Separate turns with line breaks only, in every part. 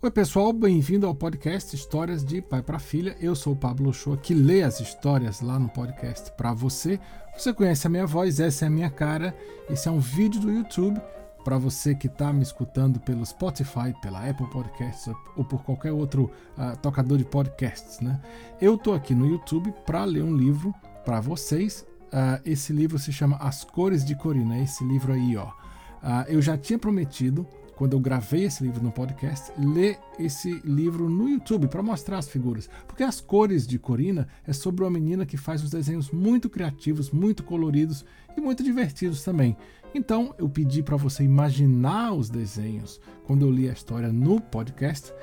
Oi, pessoal, bem-vindo ao podcast Histórias de Pai para Filha. Eu sou o Pablo Shoa, que lê as histórias lá no podcast para você. Você conhece a minha voz, essa é a minha cara. Esse é um vídeo do YouTube para você que está me escutando pelo Spotify, pela Apple Podcasts ou por qualquer outro uh, tocador de podcasts. Né? Eu estou aqui no YouTube para ler um livro para vocês. Uh, esse livro se chama As Cores de Corina, esse livro aí, ó. Uh, eu já tinha prometido quando eu gravei esse livro no podcast, ler esse livro no YouTube para mostrar as figuras. Porque As Cores de Corina é sobre uma menina que faz uns desenhos muito criativos, muito coloridos e muito divertidos também. Então eu pedi para você imaginar os desenhos quando eu li a história no podcast,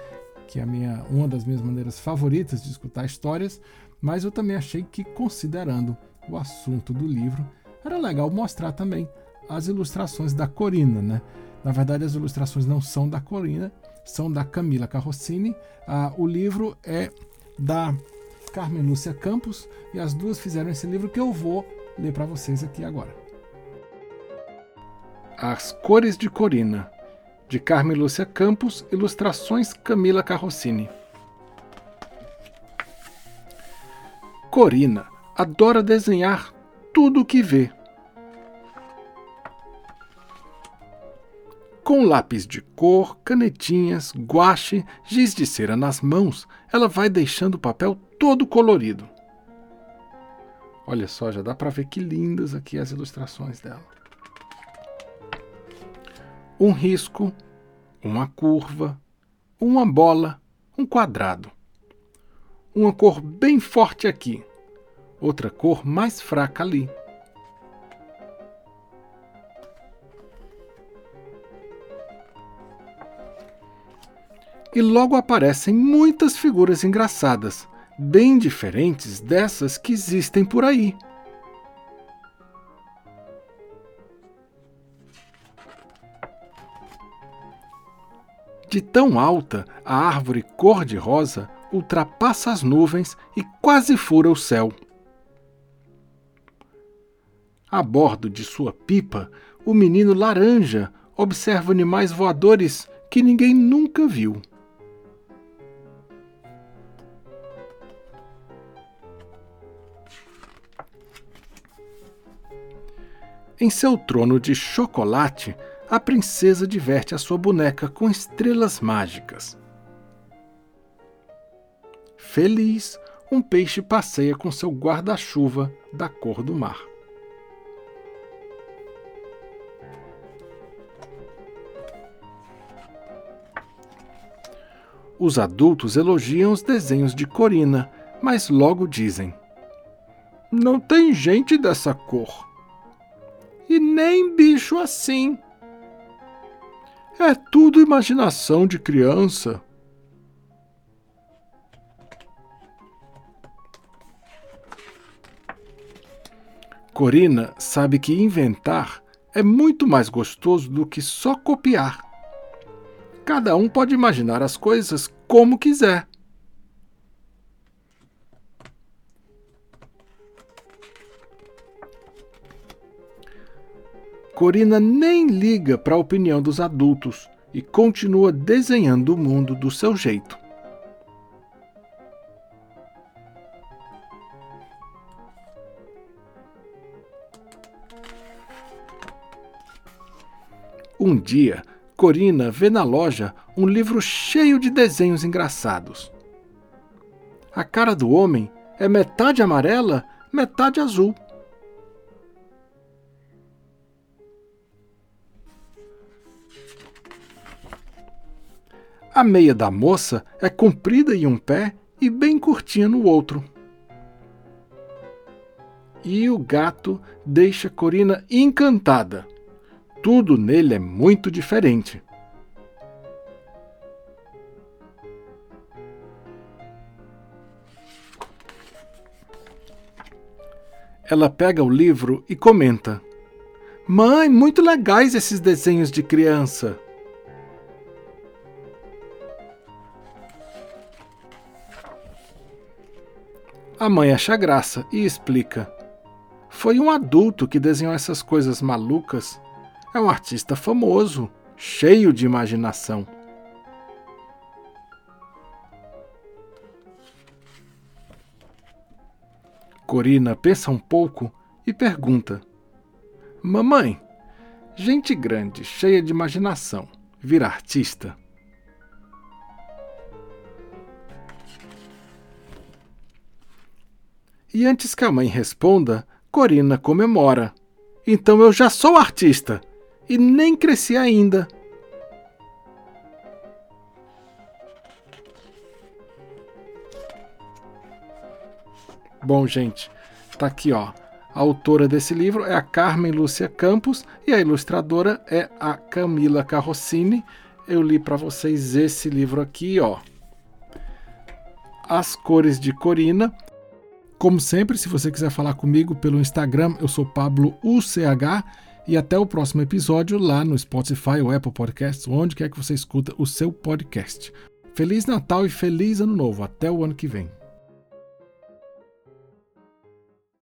que é a minha, uma das minhas maneiras favoritas de escutar histórias, mas eu também achei que, considerando o assunto do livro, era legal mostrar também as ilustrações da Corina, né? Na verdade, as ilustrações não são da Corina, são da Camila Carrossini. Ah, o livro é da Carmen Lúcia Campos e as duas fizeram esse livro que eu vou ler para vocês aqui agora. As Cores de Corina, de Carmen Lúcia Campos, ilustrações Camila Carrossini. Corina adora desenhar tudo o que vê Com lápis de cor, canetinhas, guache, giz de cera nas mãos, ela vai deixando o papel todo colorido. Olha só, já dá para ver que lindas aqui as ilustrações dela. Um risco, uma curva, uma bola, um quadrado. Uma cor bem forte aqui, outra cor mais fraca ali. E logo aparecem muitas figuras engraçadas, bem diferentes dessas que existem por aí. De tão alta, a árvore cor-de-rosa ultrapassa as nuvens e quase fura o céu. A bordo de sua pipa, o menino laranja observa animais voadores que ninguém nunca viu. Em seu trono de chocolate, a princesa diverte a sua boneca com estrelas mágicas. Feliz, um peixe passeia com seu guarda-chuva da cor do mar. Os adultos elogiam os desenhos de Corina, mas logo dizem: Não tem gente dessa cor e nem bicho assim. É tudo imaginação de criança. Corina sabe que inventar é muito mais gostoso do que só copiar. Cada um pode imaginar as coisas como quiser. Corina nem liga para a opinião dos adultos e continua desenhando o mundo do seu jeito. Um dia, Corina vê na loja um livro cheio de desenhos engraçados. A cara do homem é metade amarela, metade azul. A meia da moça é comprida em um pé e bem curtinha no outro. E o gato deixa Corina encantada. Tudo nele é muito diferente. Ela pega o livro e comenta: Mãe, muito legais esses desenhos de criança. A mãe acha graça e explica: Foi um adulto que desenhou essas coisas malucas. É um artista famoso, cheio de imaginação. Corina pensa um pouco e pergunta: Mamãe, gente grande, cheia de imaginação, vira artista? E antes que a mãe responda, Corina comemora. Então eu já sou artista e nem cresci ainda. Bom, gente, tá aqui, ó. A autora desse livro é a Carmen Lúcia Campos e a ilustradora é a Camila Carrossini. Eu li para vocês esse livro aqui, ó. As cores de Corina como sempre, se você quiser falar comigo pelo Instagram, eu sou Pablo UCH e até o próximo episódio lá no Spotify ou Apple Podcasts, onde quer que você escuta o seu podcast. Feliz Natal e feliz Ano Novo. Até o ano que vem.